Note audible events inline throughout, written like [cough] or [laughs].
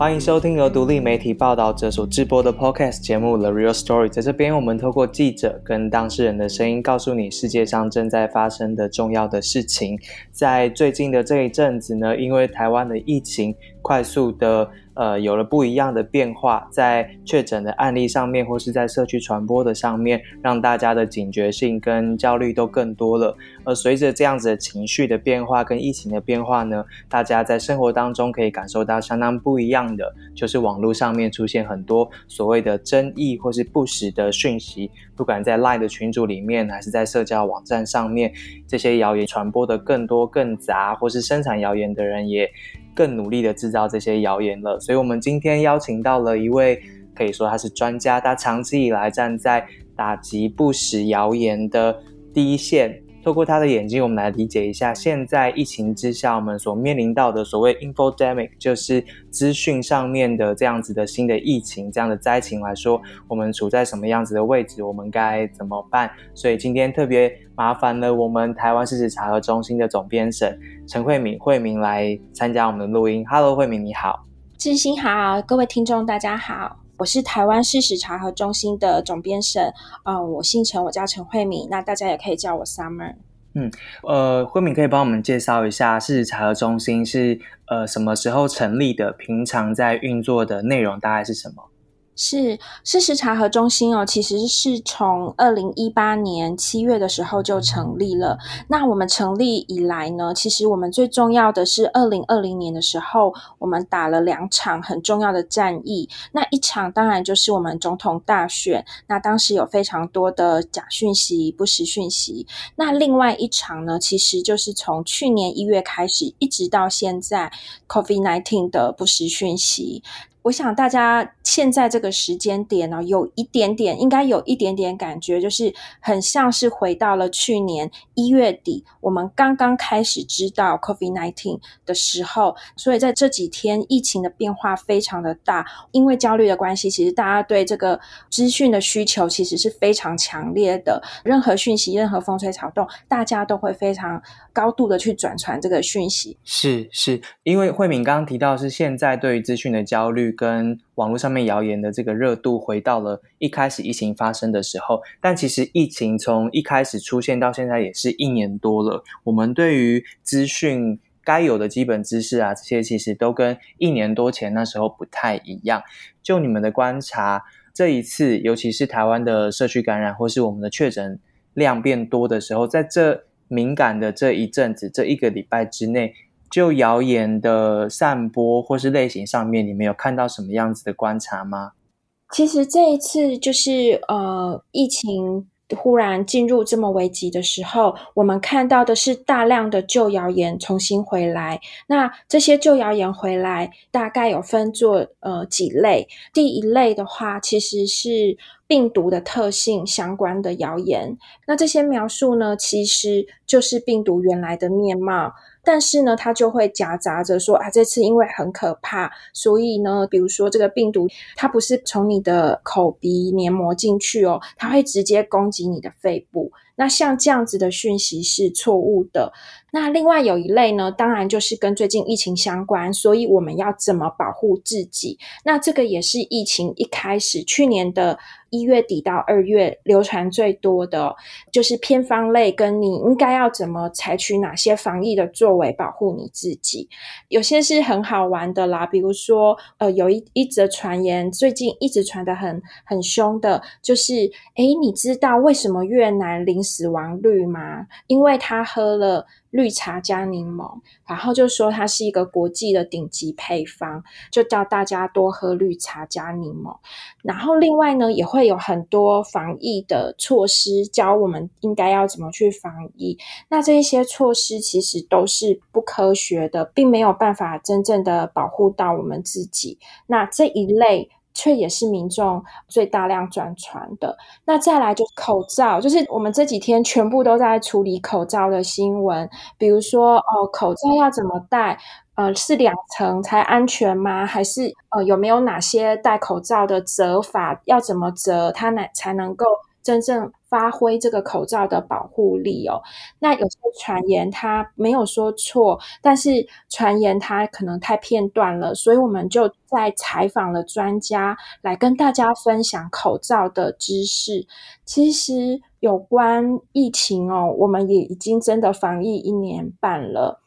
欢迎收听由独立媒体报道者所制播的 Podcast 节目《The Real Story》。在这边，我们透过记者跟当事人的声音，告诉你世界上正在发生的重要的事情。在最近的这一阵子呢，因为台湾的疫情快速的。呃，有了不一样的变化，在确诊的案例上面，或是在社区传播的上面，让大家的警觉性跟焦虑都更多了。而随着这样子的情绪的变化跟疫情的变化呢，大家在生活当中可以感受到相当不一样的，就是网络上面出现很多所谓的争议或是不实的讯息，不管在 Line 的群组里面，还是在社交网站上面，这些谣言传播的更多更杂，或是生产谣言的人也。更努力的制造这些谣言了，所以我们今天邀请到了一位，可以说他是专家，他长期以来站在打击不实谣言的第一线。透过他的眼睛，我们来理解一下现在疫情之下我们所面临到的所谓 infodemic，就是资讯上面的这样子的新的疫情、这样的灾情来说，我们处在什么样子的位置，我们该怎么办？所以今天特别麻烦了我们台湾事实查核中心的总编审陈慧敏、慧敏来参加我们的录音。Hello，慧敏你好，志兴好，各位听众大家好。我是台湾事实查核中心的总编审，嗯，我姓陈，我叫陈慧敏，那大家也可以叫我 Summer。嗯，呃，慧敏可以帮我们介绍一下事实查核中心是呃什么时候成立的？平常在运作的内容大概是什么？是事实查核中心哦，其实是从二零一八年七月的时候就成立了。那我们成立以来呢，其实我们最重要的是二零二零年的时候，我们打了两场很重要的战役。那一场当然就是我们总统大选，那当时有非常多的假讯息、不实讯息。那另外一场呢，其实就是从去年一月开始，一直到现在，COVID nineteen 的不实讯息。我想大家现在这个时间点呢，有一点点，应该有一点点感觉，就是很像是回到了去年一月底，我们刚刚开始知道 COVID nineteen 的时候。所以在这几天，疫情的变化非常的大，因为焦虑的关系，其实大家对这个资讯的需求其实是非常强烈的。任何讯息，任何风吹草动，大家都会非常高度的去转传这个讯息。是是，因为慧敏刚刚提到是现在对于资讯的焦虑。跟网络上面谣言的这个热度回到了一开始疫情发生的时候，但其实疫情从一开始出现到现在也是一年多了。我们对于资讯该有的基本知识啊，这些其实都跟一年多前那时候不太一样。就你们的观察，这一次尤其是台湾的社区感染或是我们的确诊量变多的时候，在这敏感的这一阵子，这一个礼拜之内。就谣言的散播或是类型上面，你们有看到什么样子的观察吗？其实这一次就是呃，疫情忽然进入这么危急的时候，我们看到的是大量的旧谣言重新回来。那这些旧谣言回来，大概有分作呃几类。第一类的话，其实是病毒的特性相关的谣言。那这些描述呢，其实就是病毒原来的面貌。但是呢，它就会夹杂着说啊，这次因为很可怕，所以呢，比如说这个病毒，它不是从你的口鼻黏膜进去哦，它会直接攻击你的肺部。那像这样子的讯息是错误的。那另外有一类呢，当然就是跟最近疫情相关，所以我们要怎么保护自己？那这个也是疫情一开始去年的一月底到二月流传最多的，就是偏方类，跟你应该要怎么采取哪些防疫的作为保护你自己？有些是很好玩的啦，比如说呃，有一一则传言，最近一直传的很很凶的，就是诶，你知道为什么越南零？死亡率吗？因为他喝了绿茶加柠檬，然后就说它是一个国际的顶级配方，就叫大家多喝绿茶加柠檬。然后另外呢，也会有很多防疫的措施，教我们应该要怎么去防疫。那这一些措施其实都是不科学的，并没有办法真正的保护到我们自己。那这一类。却也是民众最大量转传的。那再来就是口罩，就是我们这几天全部都在处理口罩的新闻，比如说哦，口罩要怎么戴？呃，是两层才安全吗？还是呃，有没有哪些戴口罩的折法？要怎么折，它呢才能够？真正发挥这个口罩的保护力哦。那有些传言它没有说错，但是传言它可能太片段了，所以我们就在采访了专家来跟大家分享口罩的知识。其实有关疫情哦，我们也已经真的防疫一年半了。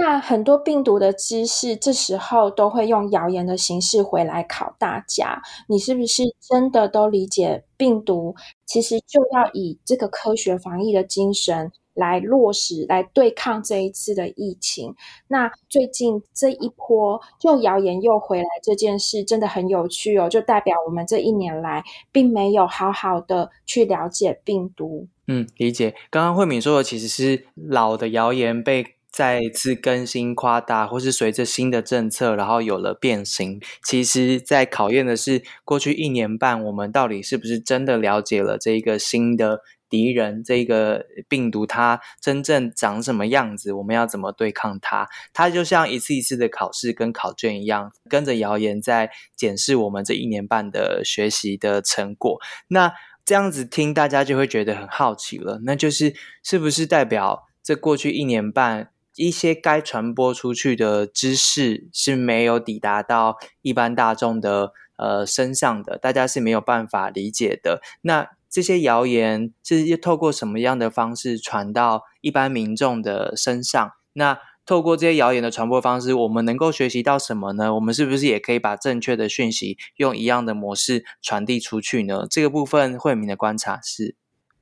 那很多病毒的知识，这时候都会用谣言的形式回来考大家。你是不是真的都理解病毒？其实就要以这个科学防疫的精神来落实，来对抗这一次的疫情。那最近这一波就谣言又回来这件事，真的很有趣哦，就代表我们这一年来并没有好好的去了解病毒。嗯，理解。刚刚慧敏说的其实是老的谣言被。再一次更新、夸大，或是随着新的政策，然后有了变形。其实，在考验的是过去一年半，我们到底是不是真的了解了这一个新的敌人，这个病毒它真正长什么样子？我们要怎么对抗它？它就像一次一次的考试跟考卷一样，跟着谣言在检视我们这一年半的学习的成果。那这样子听，大家就会觉得很好奇了。那就是是不是代表这过去一年半？一些该传播出去的知识是没有抵达到一般大众的呃身上的，大家是没有办法理解的。那这些谣言是透过什么样的方式传到一般民众的身上？那透过这些谣言的传播方式，我们能够学习到什么呢？我们是不是也可以把正确的讯息用一样的模式传递出去呢？这个部分惠民的观察是。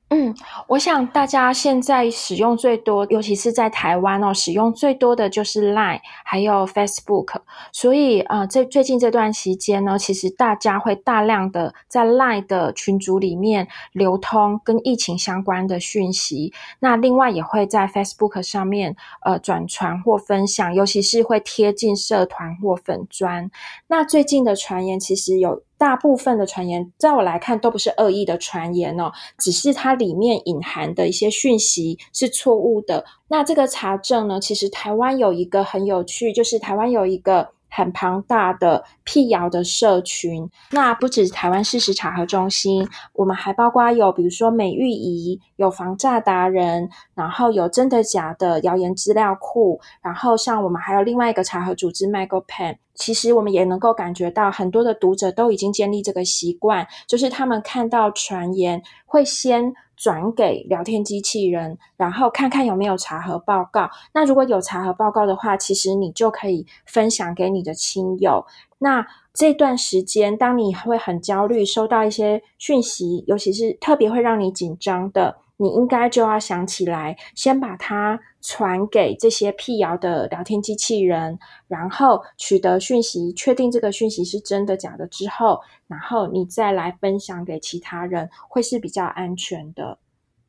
嗯，我想大家现在使用最多，尤其是在台湾哦，使用最多的就是 Line，还有 Facebook。所以啊，这最近这段时间呢，其实大家会大量的在 Line 的群组里面流通跟疫情相关的讯息。那另外也会在 Facebook 上面呃转传或分享，尤其是会贴进社团或粉砖。那最近的传言其实有。大部分的传言，在我来看都不是恶意的传言哦，只是它里面隐含的一些讯息是错误的。那这个查证呢，其实台湾有一个很有趣，就是台湾有一个。很庞大的辟谣的社群，那不止台湾事实查核中心，我们还包括有比如说美玉仪，有防诈达人，然后有真的假的谣言资料库，然后像我们还有另外一个查核组织 Michael Pen，其实我们也能够感觉到很多的读者都已经建立这个习惯，就是他们看到传言会先。转给聊天机器人，然后看看有没有查核报告。那如果有查核报告的话，其实你就可以分享给你的亲友。那这段时间，当你会很焦虑，收到一些讯息，尤其是特别会让你紧张的。你应该就要想起来，先把它传给这些辟谣的聊天机器人，然后取得讯息，确定这个讯息是真的假的之后，然后你再来分享给其他人，会是比较安全的。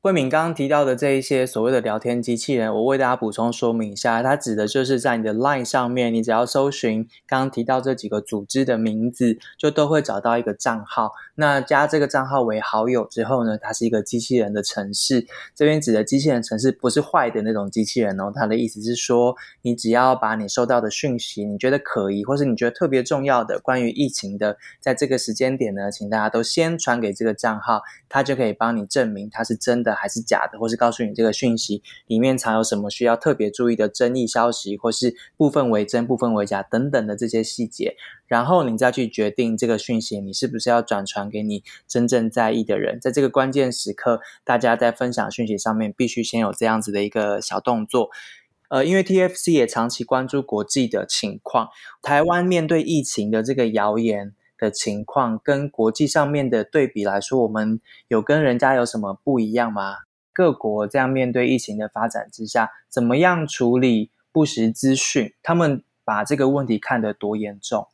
慧敏刚刚提到的这一些所谓的聊天机器人，我为大家补充说明一下，它指的就是在你的 LINE 上面，你只要搜寻刚刚提到这几个组织的名字，就都会找到一个账号。那加这个账号为好友之后呢，它是一个机器人的城市。这边指的机器人城市不是坏的那种机器人哦，它的意思是说，你只要把你收到的讯息，你觉得可疑或是你觉得特别重要的关于疫情的，在这个时间点呢，请大家都先传给这个账号，它就可以帮你证明它是真的。的还是假的，或是告诉你这个讯息里面藏有什么需要特别注意的争议消息，或是部分为真、部分为假等等的这些细节，然后你再去决定这个讯息你是不是要转传给你真正在意的人。在这个关键时刻，大家在分享讯息上面必须先有这样子的一个小动作。呃，因为 TFC 也长期关注国际的情况，台湾面对疫情的这个谣言。的情况跟国际上面的对比来说，我们有跟人家有什么不一样吗？各国这样面对疫情的发展之下，怎么样处理不实资讯？他们把这个问题看得多严重？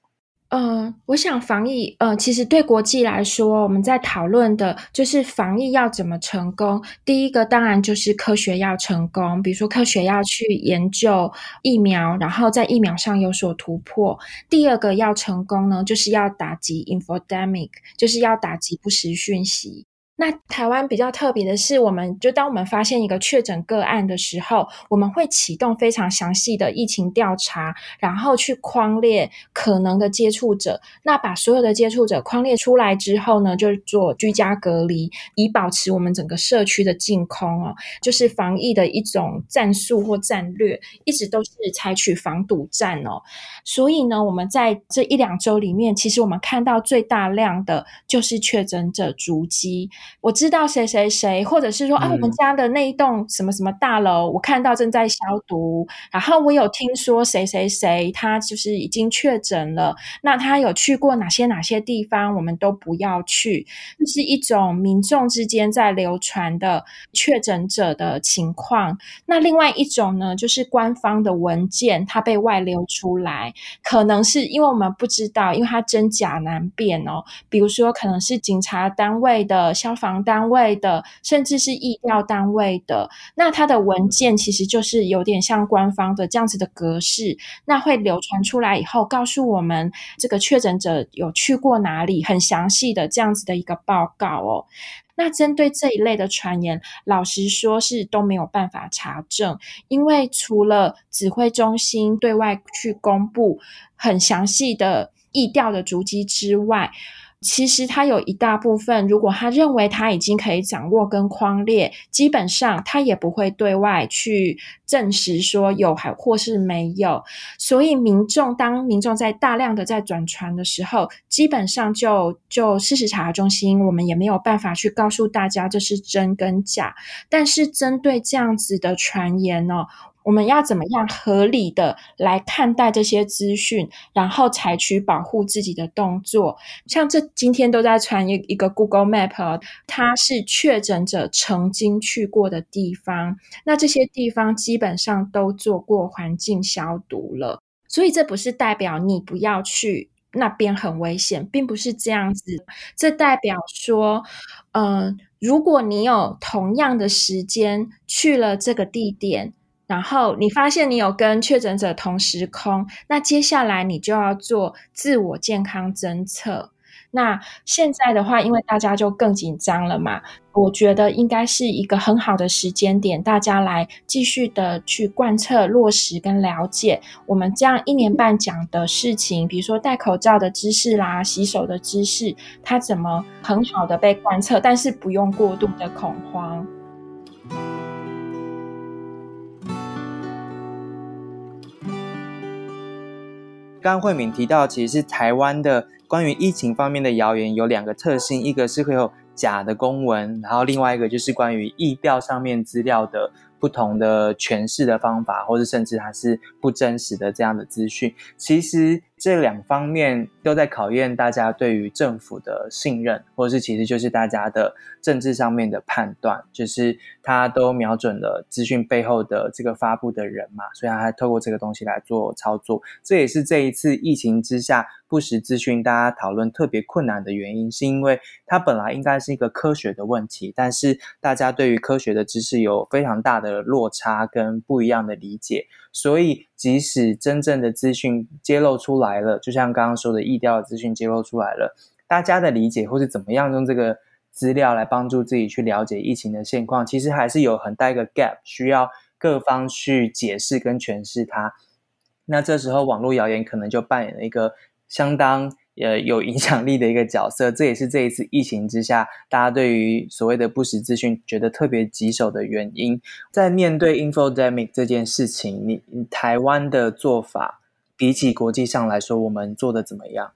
嗯，我想防疫，呃，其实对国际来说，我们在讨论的就是防疫要怎么成功。第一个当然就是科学要成功，比如说科学要去研究疫苗，然后在疫苗上有所突破。第二个要成功呢，就是要打击 infodemic，就是要打击不实讯息。那台湾比较特别的是，我们就当我们发现一个确诊个案的时候，我们会启动非常详细的疫情调查，然后去框列可能的接触者。那把所有的接触者框列出来之后呢，就做居家隔离，以保持我们整个社区的净空哦，就是防疫的一种战术或战略，一直都是采取防堵战哦。所以呢，我们在这一两周里面，其实我们看到最大量的就是确诊者足迹。我知道谁谁谁，或者是说啊，我们家的那一栋什么什么大楼，我看到正在消毒。然后我有听说谁谁谁，他就是已经确诊了。那他有去过哪些哪些地方，我们都不要去。这是一种民众之间在流传的确诊者的情况。那另外一种呢，就是官方的文件它被外流出来，可能是因为我们不知道，因为它真假难辨哦。比如说，可能是警察单位的消防单位的，甚至是疫调单位的，那它的文件其实就是有点像官方的这样子的格式，那会流传出来以后，告诉我们这个确诊者有去过哪里，很详细的这样子的一个报告哦。那针对这一类的传言，老实说是都没有办法查证，因为除了指挥中心对外去公布很详细的疫调的足迹之外。其实他有一大部分，如果他认为他已经可以掌握跟框列，基本上他也不会对外去证实说有还或是没有。所以民众当民众在大量的在转传的时候，基本上就就事实查核中心，我们也没有办法去告诉大家这是真跟假。但是针对这样子的传言呢？我们要怎么样合理的来看待这些资讯，然后采取保护自己的动作？像这今天都在传一一个 Google Map，它是确诊者曾经去过的地方，那这些地方基本上都做过环境消毒了，所以这不是代表你不要去那边很危险，并不是这样子。这代表说，嗯，如果你有同样的时间去了这个地点。然后你发现你有跟确诊者同时空，那接下来你就要做自我健康侦测。那现在的话，因为大家就更紧张了嘛，我觉得应该是一个很好的时间点，大家来继续的去贯彻落实跟了解我们这样一年半讲的事情，比如说戴口罩的知识啦、洗手的知识，它怎么很好的被贯彻，但是不用过度的恐慌。刚慧敏提到，其实是台湾的关于疫情方面的谣言有两个特性，一个是会有假的公文，然后另外一个就是关于疫调上面资料的不同的诠释的方法，或者甚至它是不真实的这样的资讯。其实这两方面都在考验大家对于政府的信任，或是其实就是大家的政治上面的判断，就是他都瞄准了资讯背后的这个发布的人嘛，所以他还透过这个东西来做操作。这也是这一次疫情之下不实资讯大家讨论特别困难的原因，是因为它本来应该是一个科学的问题，但是大家对于科学的知识有非常大的落差跟不一样的理解，所以即使真正的资讯揭露出来。了，就像刚刚说的，意调的资讯揭露出来了，大家的理解或是怎么样用这个资料来帮助自己去了解疫情的现况，其实还是有很大一个 gap，需要各方去解释跟诠释它。那这时候网络谣言可能就扮演了一个相当呃有影响力的一个角色，这也是这一次疫情之下，大家对于所谓的不实资讯觉得特别棘手的原因。在面对 infodemic 这件事情，你台湾的做法。比起国际上来说，我们做的怎么样？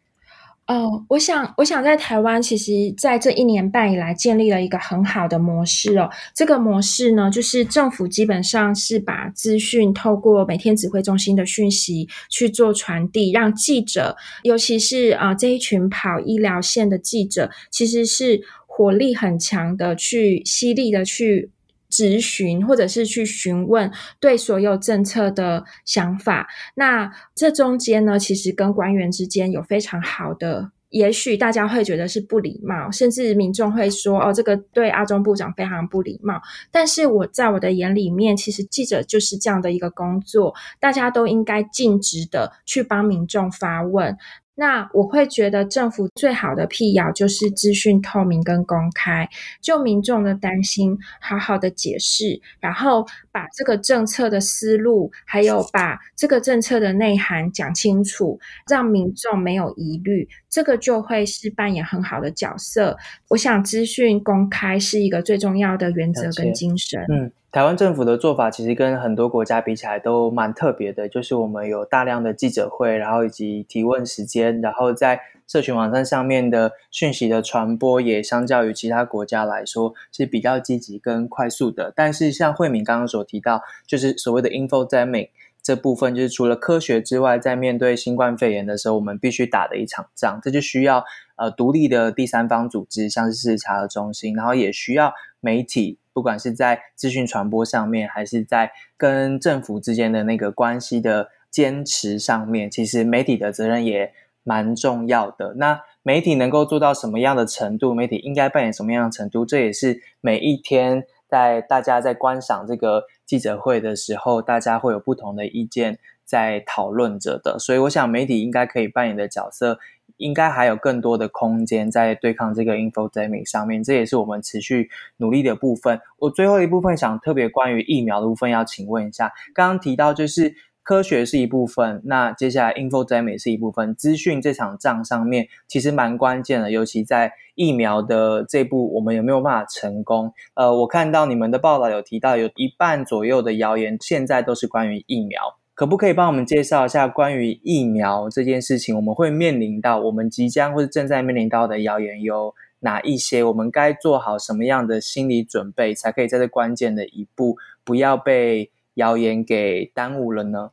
哦，我想，我想在台湾，其实在这一年半以来，建立了一个很好的模式哦。这个模式呢，就是政府基本上是把资讯透过每天指挥中心的讯息去做传递，让记者，尤其是啊这一群跑医疗线的记者，其实是火力很强的，去犀利的去。咨询或者是去询问对所有政策的想法，那这中间呢，其实跟官员之间有非常好的，也许大家会觉得是不礼貌，甚至民众会说哦，这个对阿中部长非常不礼貌。但是我在我的眼里面，其实记者就是这样的一个工作，大家都应该尽职的去帮民众发问。那我会觉得政府最好的辟谣就是资讯透明跟公开，就民众的担心好好的解释，然后把这个政策的思路，还有把这个政策的内涵讲清楚，让民众没有疑虑，这个就会是扮演很好的角色。我想资讯公开是一个最重要的原则跟精神。嗯。台湾政府的做法其实跟很多国家比起来都蛮特别的，就是我们有大量的记者会，然后以及提问时间，然后在社群网站上面的讯息的传播也相较于其他国家来说是比较积极跟快速的。但是像慧敏刚刚所提到，就是所谓的 infodemic 这部分，就是除了科学之外，在面对新冠肺炎的时候，我们必须打的一场仗，这就需要呃独立的第三方组织，像是查核中心，然后也需要媒体。不管是在资讯传播上面，还是在跟政府之间的那个关系的坚持上面，其实媒体的责任也蛮重要的。那媒体能够做到什么样的程度？媒体应该扮演什么样的程度？这也是每一天在大家在观赏这个记者会的时候，大家会有不同的意见在讨论着的。所以，我想媒体应该可以扮演的角色。应该还有更多的空间在对抗这个 infodemic 上面，这也是我们持续努力的部分。我最后一部分想特别关于疫苗的部分，要请问一下，刚刚提到就是科学是一部分，那接下来 infodemic 是一部分，资讯这场仗上面其实蛮关键的，尤其在疫苗的这步，我们有没有办法成功？呃，我看到你们的报道有提到，有一半左右的谣言现在都是关于疫苗。可不可以帮我们介绍一下关于疫苗这件事情？我们会面临到，我们即将或者正在面临到的谣言有哪一些？我们该做好什么样的心理准备，才可以在这关键的一步不要被谣言给耽误了呢？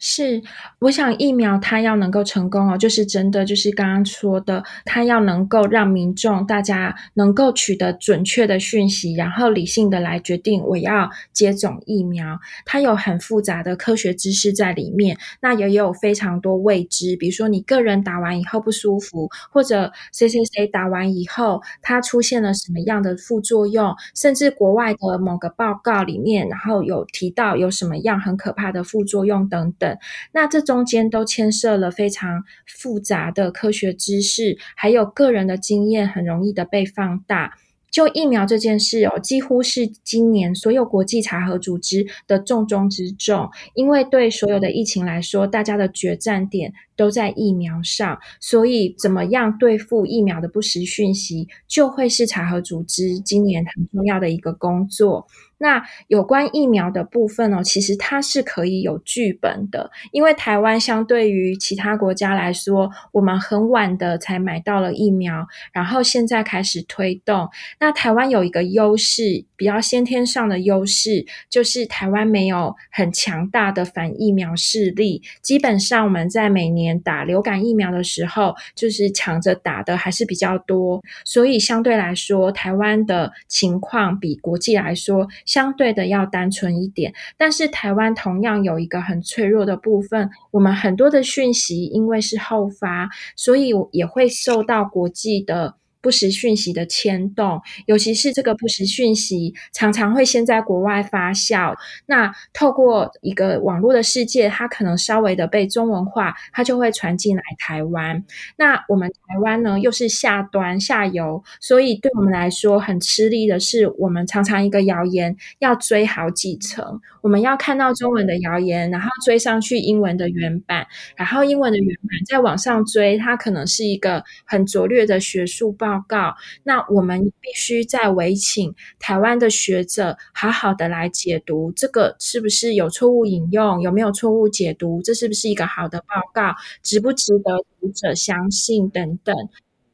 是，我想疫苗它要能够成功哦，就是真的，就是刚刚说的，它要能够让民众大家能够取得准确的讯息，然后理性的来决定我要接种疫苗。它有很复杂的科学知识在里面，那也有非常多未知，比如说你个人打完以后不舒服，或者谁谁谁打完以后他出现了什么样的副作用，甚至国外的某个报告里面，然后有提到有什么样很可怕的副作用等等。那这中间都牵涉了非常复杂的科学知识，还有个人的经验，很容易的被放大。就疫苗这件事哦，几乎是今年所有国际查核组织的重中之重，因为对所有的疫情来说，大家的决战点都在疫苗上，所以怎么样对付疫苗的不实讯息，就会是查核组织今年很重要的一个工作。那有关疫苗的部分呢？其实它是可以有剧本的，因为台湾相对于其他国家来说，我们很晚的才买到了疫苗，然后现在开始推动。那台湾有一个优势，比较先天上的优势，就是台湾没有很强大的反疫苗势力。基本上我们在每年打流感疫苗的时候，就是抢着打的还是比较多，所以相对来说，台湾的情况比国际来说。相对的要单纯一点，但是台湾同样有一个很脆弱的部分，我们很多的讯息因为是后发，所以也会受到国际的。不实讯息的牵动，尤其是这个不实讯息，常常会先在国外发酵。那透过一个网络的世界，它可能稍微的被中文化，它就会传进来台湾。那我们台湾呢，又是下端下游，所以对我们来说很吃力的是，我们常常一个谣言要追好几层，我们要看到中文的谣言，然后追上去英文的原版，然后英文的原版再往上追，它可能是一个很拙劣的学术报。报告，那我们必须再委请台湾的学者好好的来解读，这个是不是有错误引用，有没有错误解读，这是不是一个好的报告，值不值得读者相信等等。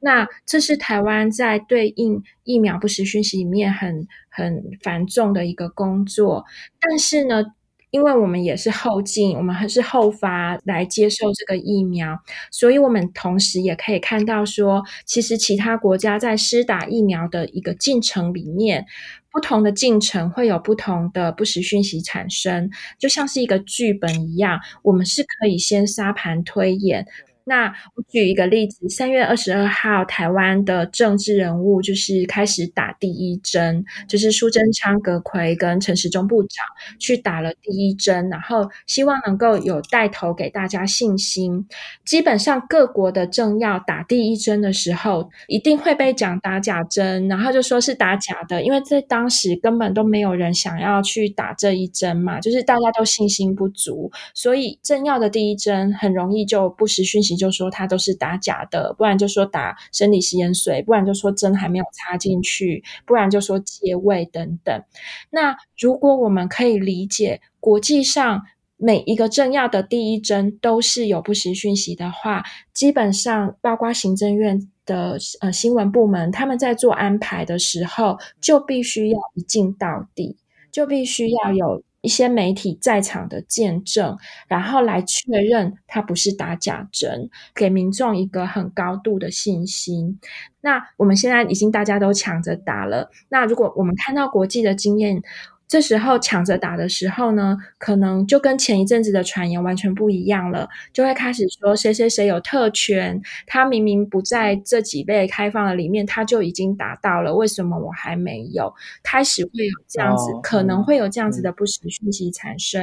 那这是台湾在对应疫苗不实讯息里面很很繁重的一个工作，但是呢。因为我们也是后进，我们还是后发来接受这个疫苗，所以我们同时也可以看到说，其实其他国家在施打疫苗的一个进程里面，不同的进程会有不同的不实讯息产生，就像是一个剧本一样，我们是可以先沙盘推演。那我举一个例子，三月二十二号，台湾的政治人物就是开始打第一针，就是苏贞昌、葛奎跟陈时中部长去打了第一针，然后希望能够有带头给大家信心。基本上各国的政要打第一针的时候，一定会被讲打假针，然后就说是打假的，因为在当时根本都没有人想要去打这一针嘛，就是大家都信心不足，所以政要的第一针很容易就不实讯息。就说他都是打假的，不然就说打生理食盐水，不然就说针还没有插进去，不然就说借位等等。那如果我们可以理解国际上每一个政要的第一针都是有不实讯息的话，基本上包括行政院的呃新闻部门，他们在做安排的时候，就必须要一镜到底，就必须要有。一些媒体在场的见证，然后来确认它不是打假针，给民众一个很高度的信心。那我们现在已经大家都抢着打了，那如果我们看到国际的经验。这时候抢着打的时候呢，可能就跟前一阵子的传言完全不一样了，就会开始说谁谁谁有特权，他明明不在这几类开放的里面，他就已经达到了，为什么我还没有？开始会有这样子，可能会有这样子的不实讯息产生。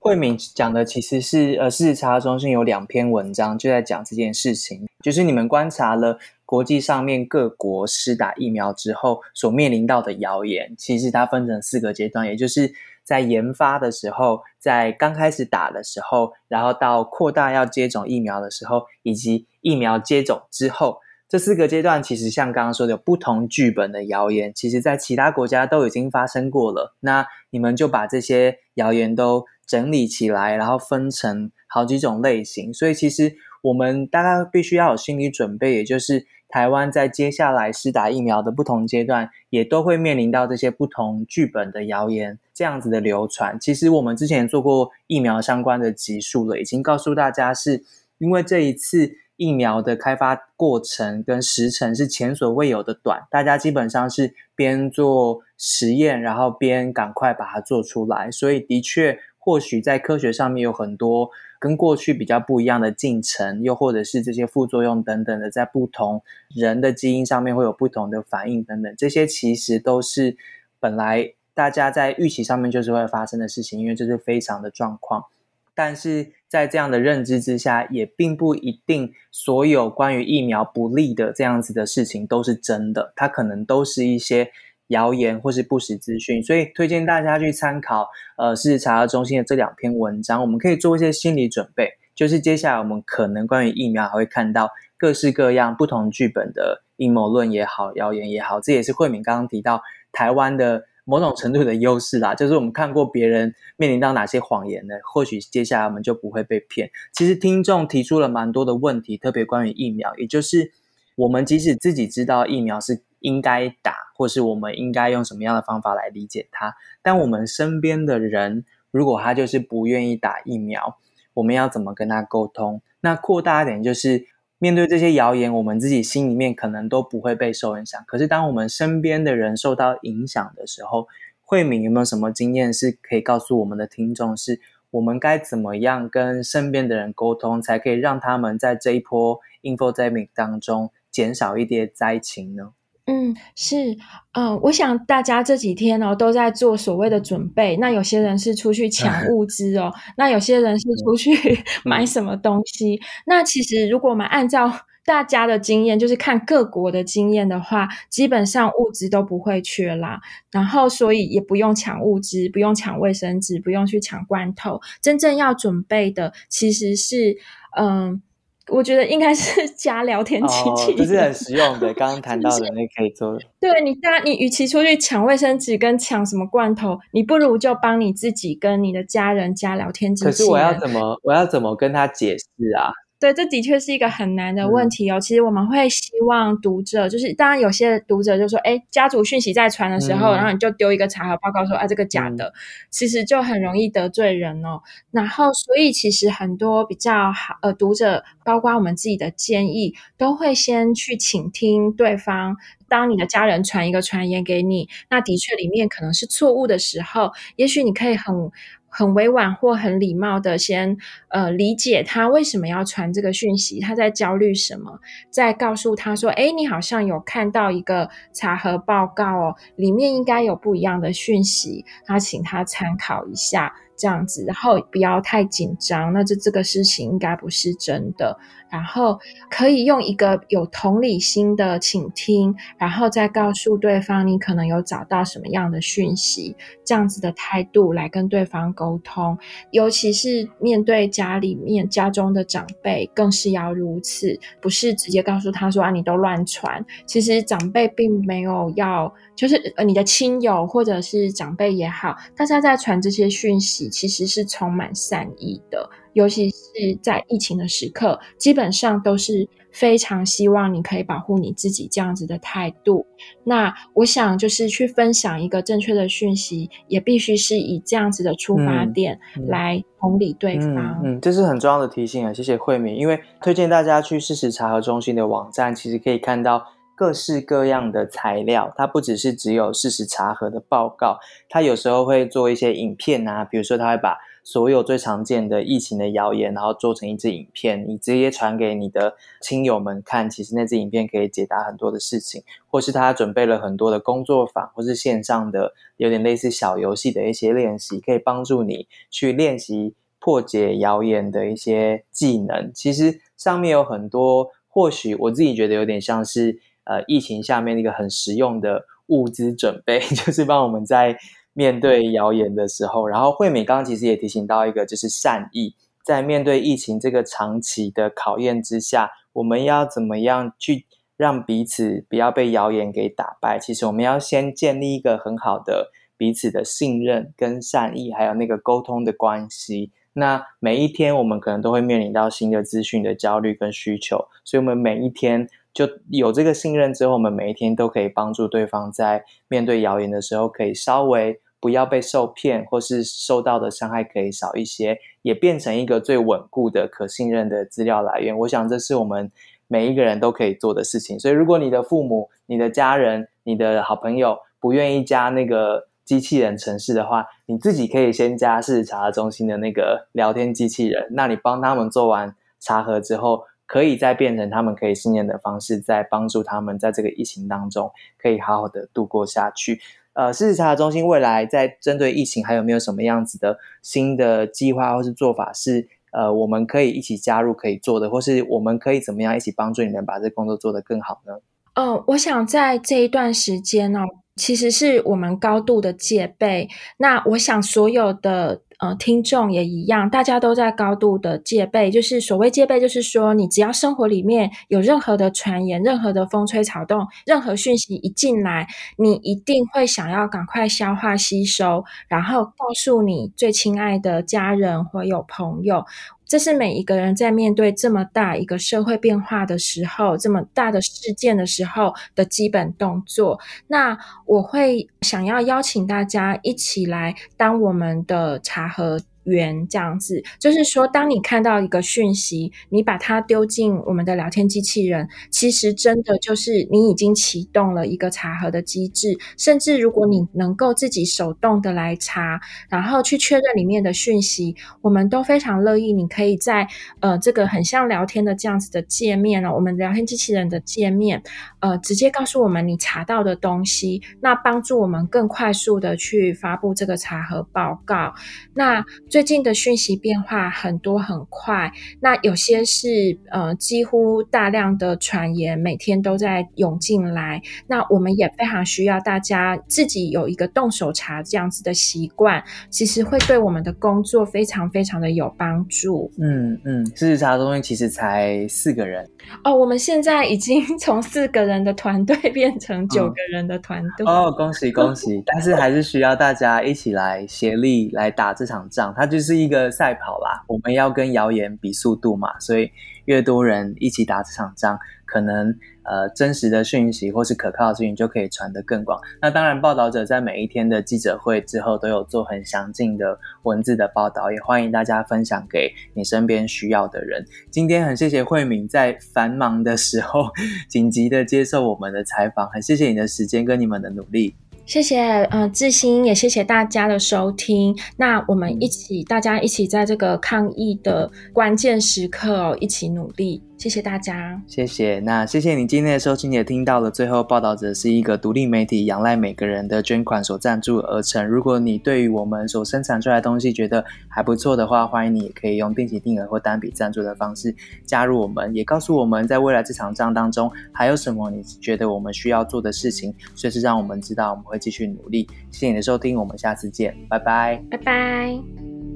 慧敏讲的其实是呃，事实查核中心有两篇文章就在讲这件事情，就是你们观察了。国际上面各国施打疫苗之后所面临到的谣言，其实它分成四个阶段，也就是在研发的时候，在刚开始打的时候，然后到扩大要接种疫苗的时候，以及疫苗接种之后，这四个阶段其实像刚刚说的有不同剧本的谣言，其实在其他国家都已经发生过了。那你们就把这些谣言都整理起来，然后分成好几种类型，所以其实我们大概必须要有心理准备，也就是。台湾在接下来施打疫苗的不同阶段，也都会面临到这些不同剧本的谣言这样子的流传。其实我们之前做过疫苗相关的集数了，已经告诉大家，是因为这一次疫苗的开发过程跟时程是前所未有的短，大家基本上是边做实验，然后边赶快把它做出来，所以的确或许在科学上面有很多。跟过去比较不一样的进程，又或者是这些副作用等等的，在不同人的基因上面会有不同的反应等等，这些其实都是本来大家在预期上面就是会发生的事情，因为这是非常的状况。但是在这样的认知之下，也并不一定所有关于疫苗不利的这样子的事情都是真的，它可能都是一些。谣言或是不实资讯，所以推荐大家去参考呃事实查核中心的这两篇文章。我们可以做一些心理准备，就是接下来我们可能关于疫苗还会看到各式各样不同剧本的阴谋论也好，谣言也好。这也是慧敏刚刚提到台湾的某种程度的优势啦，就是我们看过别人面临到哪些谎言呢？或许接下来我们就不会被骗。其实听众提出了蛮多的问题，特别关于疫苗，也就是我们即使自己知道疫苗是。应该打，或是我们应该用什么样的方法来理解它？但我们身边的人，如果他就是不愿意打疫苗，我们要怎么跟他沟通？那扩大一点，就是面对这些谣言，我们自己心里面可能都不会被受影响。可是当我们身边的人受到影响的时候，慧敏有没有什么经验是可以告诉我们的听众？是我们该怎么样跟身边的人沟通，才可以让他们在这一波 infodemic 当中减少一点灾情呢？嗯，是，嗯，我想大家这几天哦都在做所谓的准备。那有些人是出去抢 [laughs] 物资哦，那有些人是出去 [laughs] 买什么东西。那其实如果我们按照 [laughs] 大家的经验，就是看各国的经验的话，基本上物资都不会缺啦。然后所以也不用抢物资，不用抢卫生纸，不用去抢罐头。真正要准备的其实是，嗯。我觉得应该是 [laughs] 加聊天机器，不是很实用的。刚刚 [laughs] 谈到的，那可以做。对你，大你与其出去抢卫生纸跟抢什么罐头，你不如就帮你自己跟你的家人加聊天机器。可是我要怎么，我要怎么跟他解释啊？对，这的确是一个很难的问题哦。其实我们会希望读者，就是当然有些读者就说：“哎，家族讯息在传的时候，然后你就丢一个查核报告说啊，这个假的。”其实就很容易得罪人哦。然后，所以其实很多比较好呃读者，包括我们自己的建议，都会先去倾听对方。当你的家人传一个传言给你，那的确里面可能是错误的时候，也许你可以很。很委婉或很礼貌的先呃理解他为什么要传这个讯息，他在焦虑什么，再告诉他说：“哎，你好像有看到一个查核报告哦，里面应该有不一样的讯息，他请他参考一下。”这样子，然后不要太紧张。那这这个事情应该不是真的。然后可以用一个有同理心的倾听，然后再告诉对方你可能有找到什么样的讯息，这样子的态度来跟对方沟通。尤其是面对家里面家中的长辈，更是要如此，不是直接告诉他说啊，你都乱传。其实长辈并没有要，就是呃你的亲友或者是长辈也好，大家在传这些讯息，其实是充满善意的。尤其是在疫情的时刻，基本上都是非常希望你可以保护你自己这样子的态度。那我想就是去分享一个正确的讯息，也必须是以这样子的出发点来同理对方。嗯，这是很重要的提醒啊！谢谢慧敏，因为推荐大家去事实查核中心的网站，其实可以看到各式各样的材料。它不只是只有事实查核的报告，它有时候会做一些影片啊，比如说他会把。所有最常见的疫情的谣言，然后做成一支影片，你直接传给你的亲友们看。其实那支影片可以解答很多的事情，或是他准备了很多的工作坊，或是线上的有点类似小游戏的一些练习，可以帮助你去练习破解谣言的一些技能。其实上面有很多，或许我自己觉得有点像是呃疫情下面一个很实用的物资准备，[laughs] 就是帮我们在。面对谣言的时候，然后惠美刚刚其实也提醒到一个，就是善意，在面对疫情这个长期的考验之下，我们要怎么样去让彼此不要被谣言给打败？其实我们要先建立一个很好的彼此的信任跟善意，还有那个沟通的关系。那每一天我们可能都会面临到新的资讯的焦虑跟需求，所以我们每一天。就有这个信任之后，我们每一天都可以帮助对方在面对谣言的时候，可以稍微不要被受骗，或是受到的伤害可以少一些，也变成一个最稳固的、可信任的资料来源。我想这是我们每一个人都可以做的事情。所以，如果你的父母、你的家人、你的好朋友不愿意加那个机器人城市的话，你自己可以先加事实查核中心的那个聊天机器人。那你帮他们做完查核之后。可以再变成他们可以信任的方式，在帮助他们在这个疫情当中可以好好的度过下去。呃，事实查中心未来在针对疫情还有没有什么样子的新的计划或是做法，是呃我们可以一起加入可以做的，或是我们可以怎么样一起帮助你们把这工作做得更好呢？嗯，我想在这一段时间呢，其实是我们高度的戒备。那我想所有的。呃，听众也一样，大家都在高度的戒备。就是所谓戒备，就是说，你只要生活里面有任何的传言、任何的风吹草动、任何讯息一进来，你一定会想要赶快消化吸收，然后告诉你最亲爱的家人或有朋友。这是每一个人在面对这么大一个社会变化的时候，这么大的事件的时候的基本动作。那我会想要邀请大家一起来当我们的茶盒。源这样子，就是说，当你看到一个讯息，你把它丢进我们的聊天机器人，其实真的就是你已经启动了一个查核的机制。甚至如果你能够自己手动的来查，然后去确认里面的讯息，我们都非常乐意。你可以在呃这个很像聊天的这样子的界面呢，我们聊天机器人的界面，呃，直接告诉我们你查到的东西，那帮助我们更快速的去发布这个查核报告。那最近的讯息变化很多很快，那有些是呃几乎大量的传言每天都在涌进来，那我们也非常需要大家自己有一个动手查这样子的习惯，其实会对我们的工作非常非常的有帮助。嗯嗯，事实查中心其实才四个人哦，我们现在已经 [laughs] 从四个人的团队变成九个人的团队哦，恭喜恭喜！[laughs] 但是还是需要大家一起来协力来打这场仗。它就是一个赛跑啦，我们要跟谣言比速度嘛，所以越多人一起打这场仗，可能呃真实的讯息或是可靠的讯息就可以传得更广。那当然，报道者在每一天的记者会之后都有做很详尽的文字的报道，也欢迎大家分享给你身边需要的人。今天很谢谢慧敏在繁忙的时候 [laughs] 紧急的接受我们的采访，很谢谢你的时间跟你们的努力。谢谢，呃，志新，也谢谢大家的收听。那我们一起，大家一起在这个抗疫的关键时刻哦，一起努力。谢谢大家，谢谢。那谢谢你今天的收听，也听到了最后报道者是一个独立媒体，仰赖每个人的捐款所赞助而成。如果你对于我们所生产出来的东西觉得还不错的话，欢迎你也可以用定期定额或单笔赞助的方式加入我们，也告诉我们在未来这场仗当中还有什么你觉得我们需要做的事情，随时让我们知道，我们会继续努力。谢谢你的收听，我们下次见，拜拜，拜拜。